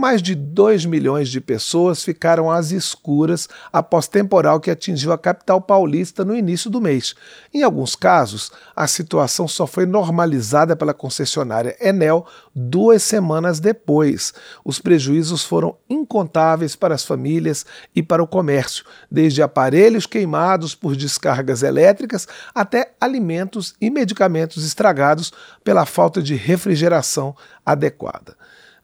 mais de 2 milhões de pessoas ficaram às escuras após temporal que atingiu a capital paulista no início do mês. Em alguns casos, a situação só foi normalizada pela concessionária Enel duas semanas depois. Os prejuízos foram incontáveis para as famílias e para o comércio, desde aparelhos queimados por descargas elétricas até alimentos e medicamentos estragados pela falta de refrigeração adequada.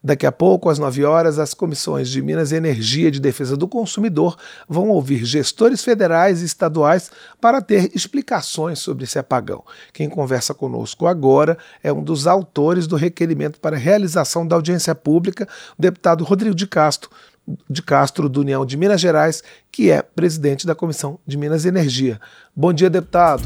Daqui a pouco, às 9 horas, as comissões de Minas e Energia de Defesa do Consumidor vão ouvir gestores federais e estaduais para ter explicações sobre esse apagão. Quem conversa conosco agora é um dos autores do requerimento para realização da audiência pública, o deputado Rodrigo de Castro, de Castro, do União de Minas Gerais, que é presidente da Comissão de Minas e Energia. Bom dia, deputado.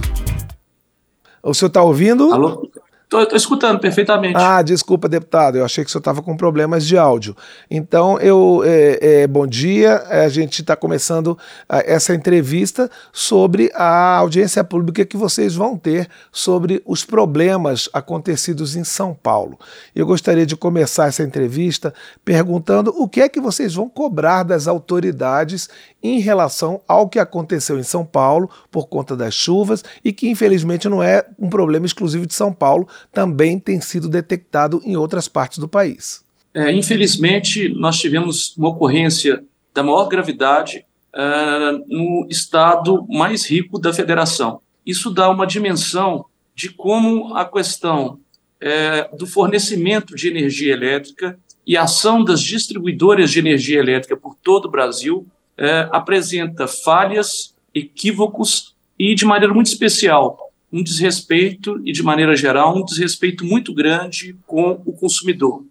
O senhor está ouvindo? Alô? Estou escutando perfeitamente. Ah, desculpa, deputado. Eu achei que o senhor estava com problemas de áudio. Então, eu é, é, bom dia. A gente está começando essa entrevista sobre a audiência pública que vocês vão ter sobre os problemas acontecidos em São Paulo. Eu gostaria de começar essa entrevista perguntando o que é que vocês vão cobrar das autoridades em relação ao que aconteceu em São Paulo por conta das chuvas e que infelizmente não é um problema exclusivo de São Paulo, também tem sido detectado em outras partes do país. É, infelizmente, nós tivemos uma ocorrência da maior gravidade uh, no estado mais rico da federação. Isso dá uma dimensão de como a questão é, do fornecimento de energia elétrica e a ação das distribuidoras de energia elétrica por todo o Brasil é, apresenta falhas, equívocos e, de maneira muito especial, um desrespeito e, de maneira geral, um desrespeito muito grande com o consumidor.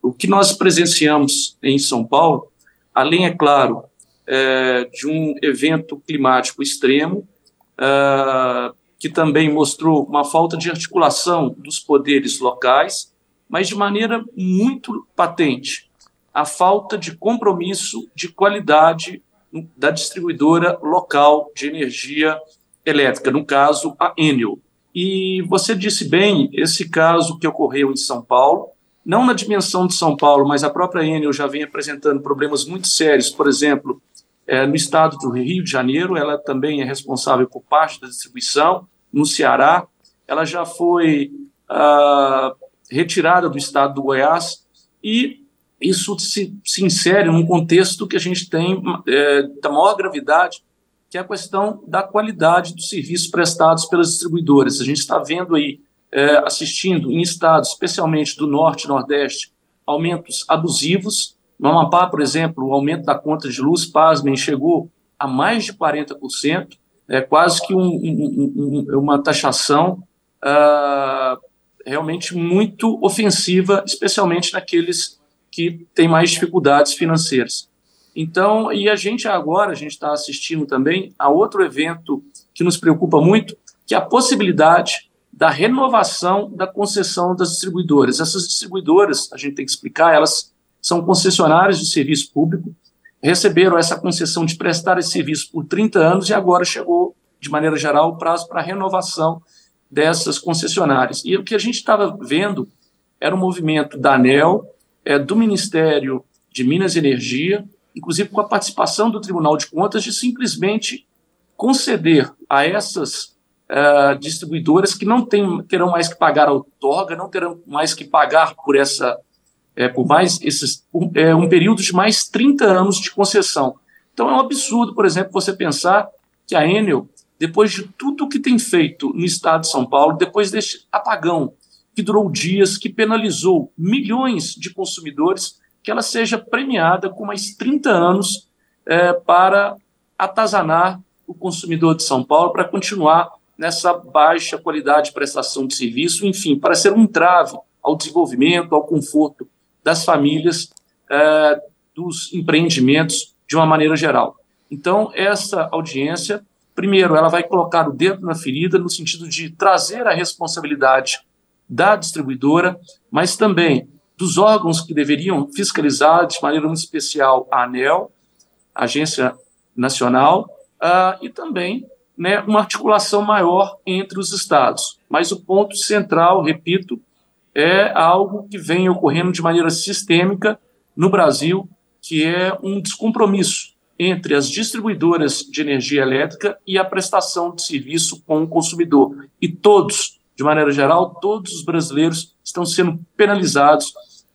O que nós presenciamos em São Paulo, além, é claro, é, de um evento climático extremo, é, que também mostrou uma falta de articulação dos poderes locais, mas de maneira muito patente, a falta de compromisso de qualidade da distribuidora local de energia elétrica, no caso, a Enel. E você disse bem, esse caso que ocorreu em São Paulo, não na dimensão de São Paulo, mas a própria Enel já vem apresentando problemas muito sérios, por exemplo, é, no estado do Rio de Janeiro, ela também é responsável por parte da distribuição, no Ceará, ela já foi ah, retirada do estado do Goiás. E isso se, se insere num contexto que a gente tem é, da maior gravidade, que é a questão da qualidade dos serviços prestados pelas distribuidoras. A gente está vendo aí, é, assistindo em estados, especialmente do Norte e Nordeste, aumentos abusivos. No Amapá, por exemplo, o aumento da conta de luz, pasmem, chegou a mais de 40%, é quase que um, um, um, uma taxação uh, realmente muito ofensiva, especialmente naqueles que têm mais dificuldades financeiras. Então, e a gente agora, a gente está assistindo também a outro evento que nos preocupa muito, que é a possibilidade da renovação da concessão das distribuidoras. Essas distribuidoras, a gente tem que explicar, elas são concessionárias de serviço público, receberam essa concessão de prestar esse serviço por 30 anos e agora chegou, de maneira geral, o prazo para renovação dessas concessionárias. E o que a gente estava vendo era um movimento da ANEL, é, do Ministério de Minas e Energia, inclusive com a participação do Tribunal de Contas, de simplesmente conceder a essas uh, distribuidoras que não tem, terão mais que pagar a outorga, não terão mais que pagar por essa é, por mais esses um, é, um período de mais 30 anos de concessão. Então é um absurdo, por exemplo, você pensar que a Enel, depois de tudo que tem feito no estado de São Paulo, depois deste apagão que durou dias, que penalizou milhões de consumidores, que ela seja premiada com mais 30 anos é, para atazanar o consumidor de São Paulo, para continuar nessa baixa qualidade de prestação de serviço, enfim, para ser um trave ao desenvolvimento, ao conforto das famílias, é, dos empreendimentos de uma maneira geral. Então, essa audiência, primeiro, ela vai colocar o dedo na ferida no sentido de trazer a responsabilidade da distribuidora, mas também dos órgãos que deveriam fiscalizar de maneira muito especial a ANEL, a Agência Nacional, uh, e também né, uma articulação maior entre os estados. Mas o ponto central, repito, é algo que vem ocorrendo de maneira sistêmica no Brasil, que é um descompromisso entre as distribuidoras de energia elétrica e a prestação de serviço com o consumidor. E todos, de maneira geral, todos os brasileiros estão sendo penalizados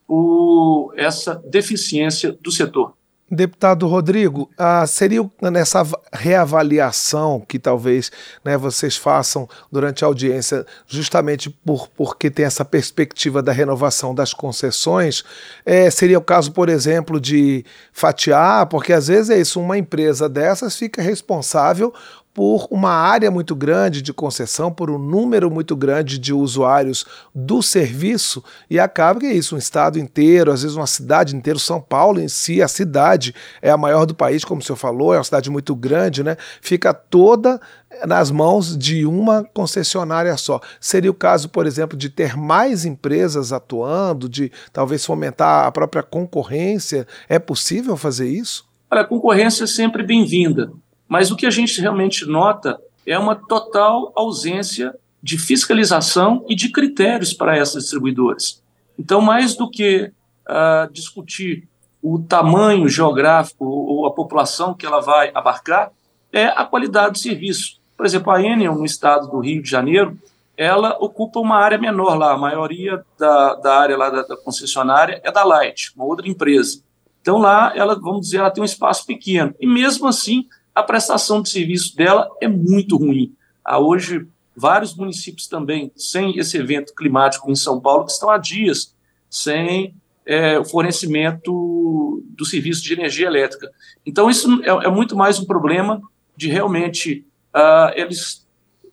por essa deficiência do setor. Deputado Rodrigo, ah, seria nessa reavaliação que talvez né, vocês façam durante a audiência, justamente por, porque tem essa perspectiva da renovação das concessões, é, seria o caso, por exemplo, de fatiar, porque às vezes é isso, uma empresa dessas fica responsável por uma área muito grande de concessão, por um número muito grande de usuários do serviço, e acaba que é isso, um estado inteiro, às vezes uma cidade inteira, São Paulo em si, a cidade é a maior do país, como o senhor falou, é uma cidade muito grande, né? Fica toda nas mãos de uma concessionária só. Seria o caso, por exemplo, de ter mais empresas atuando, de talvez fomentar a própria concorrência? É possível fazer isso? Olha, a concorrência é sempre bem-vinda. Mas o que a gente realmente nota é uma total ausência de fiscalização e de critérios para essas distribuidoras. Então, mais do que uh, discutir o tamanho geográfico ou a população que ela vai abarcar, é a qualidade do serviço. Por exemplo, a Enel, no estado do Rio de Janeiro, ela ocupa uma área menor lá. A maioria da, da área lá da, da concessionária é da Light, uma outra empresa. Então lá, ela, vamos dizer, ela tem um espaço pequeno. E mesmo assim, a prestação de serviço dela é muito ruim. Há hoje vários municípios também sem esse evento climático em São Paulo que estão há dias sem é, o fornecimento do serviço de energia elétrica. Então, isso é, é muito mais um problema de realmente uh, eles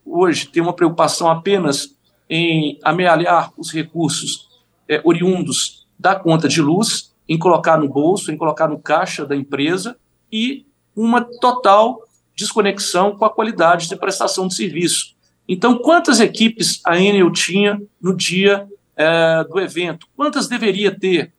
hoje têm uma preocupação apenas em amealhar os recursos é, oriundos da conta de luz, em colocar no bolso, em colocar no caixa da empresa e uma total desconexão com a qualidade de prestação de serviço. Então, quantas equipes a Enel tinha no dia é, do evento? Quantas deveria ter?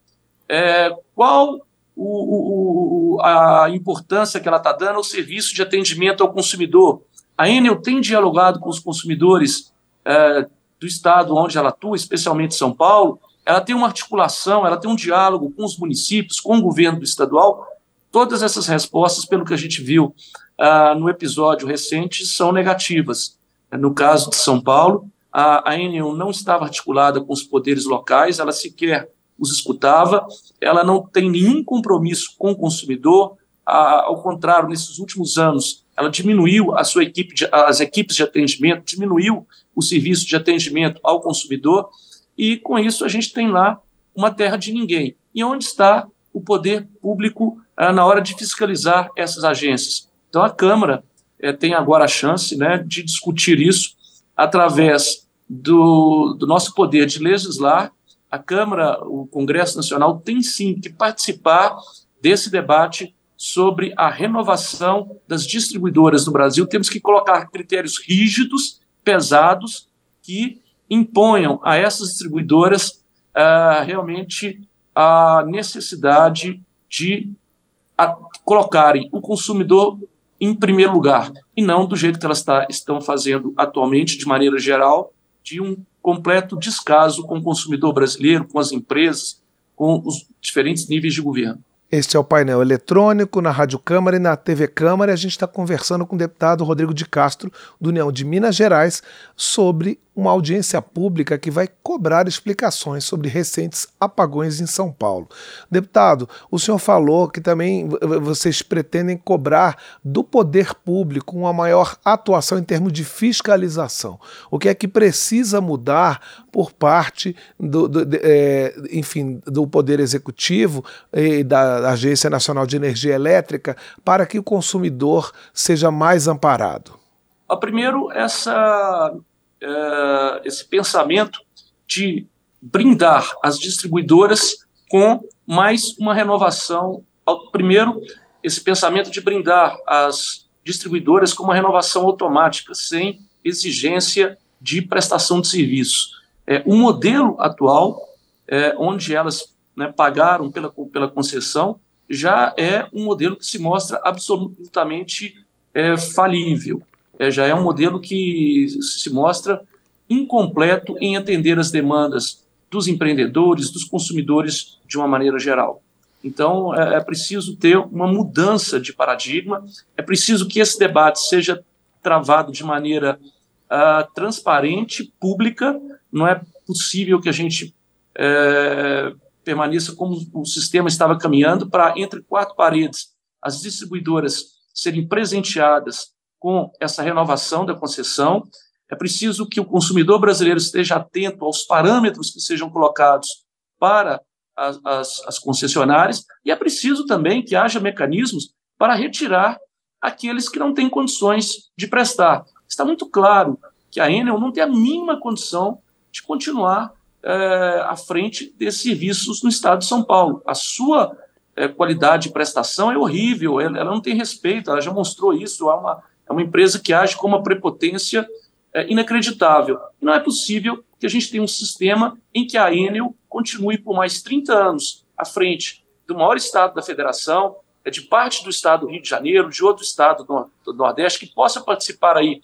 É, qual o, o, a importância que ela está dando ao serviço de atendimento ao consumidor? A Enel tem dialogado com os consumidores é, do estado onde ela atua, especialmente São Paulo. Ela tem uma articulação, ela tem um diálogo com os municípios, com o governo estadual Todas essas respostas, pelo que a gente viu uh, no episódio recente, são negativas. No caso de São Paulo, a, a não estava articulada com os poderes locais, ela sequer os escutava, ela não tem nenhum compromisso com o consumidor, ao contrário, nesses últimos anos, ela diminuiu a sua equipe, de, as equipes de atendimento, diminuiu o serviço de atendimento ao consumidor, e com isso a gente tem lá uma terra de ninguém. E onde está o poder público ah, na hora de fiscalizar essas agências. Então, a Câmara eh, tem agora a chance né, de discutir isso através do, do nosso poder de legislar. A Câmara, o Congresso Nacional, tem sim que participar desse debate sobre a renovação das distribuidoras no Brasil. Temos que colocar critérios rígidos, pesados, que imponham a essas distribuidoras uh, realmente a necessidade de colocarem o consumidor em primeiro lugar, e não do jeito que elas tá, estão fazendo atualmente, de maneira geral, de um completo descaso com o consumidor brasileiro, com as empresas, com os diferentes níveis de governo. Este é o painel eletrônico na Rádio Câmara e na TV Câmara. A gente está conversando com o deputado Rodrigo de Castro, do União de Minas Gerais, sobre uma audiência pública que vai cobrar explicações sobre recentes apagões em São Paulo. Deputado, o senhor falou que também vocês pretendem cobrar do poder público uma maior atuação em termos de fiscalização. O que é que precisa mudar por parte do, do de, é, enfim, do Poder Executivo e da Agência Nacional de Energia Elétrica para que o consumidor seja mais amparado? Primeiro, essa uh, esse pensamento de brindar as distribuidoras com mais uma renovação. Primeiro, esse pensamento de brindar as distribuidoras com uma renovação automática, sem exigência de prestação de serviço. É, o modelo atual, é, onde elas né, pagaram pela, pela concessão, já é um modelo que se mostra absolutamente é, falível é, já é um modelo que se mostra incompleto em atender as demandas dos empreendedores, dos consumidores de uma maneira geral. Então, é, é preciso ter uma mudança de paradigma, é preciso que esse debate seja travado de maneira uh, transparente, pública. Não é possível que a gente é, permaneça como o sistema estava caminhando para, entre quatro paredes, as distribuidoras serem presenteadas com essa renovação da concessão. É preciso que o consumidor brasileiro esteja atento aos parâmetros que sejam colocados para as, as, as concessionárias, e é preciso também que haja mecanismos para retirar aqueles que não têm condições de prestar. Está muito claro que a Enel não tem a mínima condição de continuar é, à frente desses serviços no estado de São Paulo. A sua é, qualidade de prestação é horrível, ela, ela, não tem respeito, ela já mostrou isso. É uma, é uma empresa que age com uma prepotência é, inacreditável. não é possível que a gente tenha um sistema em que a Enel continue por mais 30 anos à frente do maior estado da federação, é de parte do estado do Rio de Janeiro, de outro estado do, Nordeste, que possa participar aí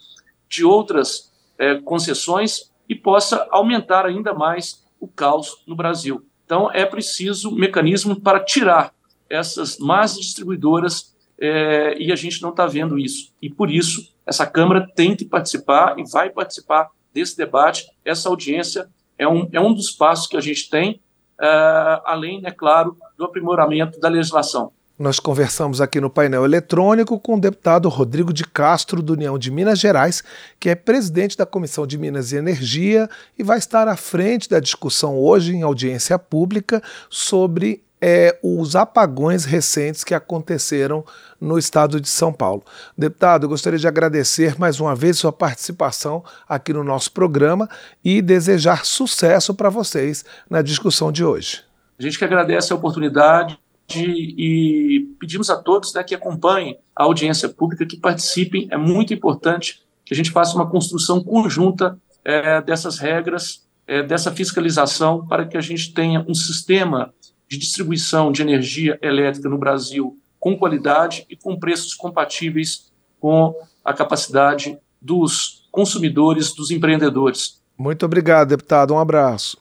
de outras é, concessões e possa aumentar ainda mais o caos no Brasil. Então, é preciso um mecanismo para tirar essas más distribuidoras é, e a gente não está vendo isso. E por isso, essa Câmara tem que participar e vai participar desse debate. Essa audiência é um, é um dos passos que a gente tem, é, além, é claro, do aprimoramento da legislação. Nós conversamos aqui no painel eletrônico com o deputado Rodrigo de Castro, do União de Minas Gerais, que é presidente da Comissão de Minas e Energia e vai estar à frente da discussão hoje em audiência pública sobre é, os apagões recentes que aconteceram no estado de São Paulo. Deputado, gostaria de agradecer mais uma vez sua participação aqui no nosso programa e desejar sucesso para vocês na discussão de hoje. A gente que agradece a oportunidade e pedimos a todos né, que acompanhem a audiência pública, que participem. É muito importante que a gente faça uma construção conjunta é, dessas regras, é, dessa fiscalização, para que a gente tenha um sistema de distribuição de energia elétrica no Brasil com qualidade e com preços compatíveis com a capacidade dos consumidores, dos empreendedores. Muito obrigado, deputado. Um abraço.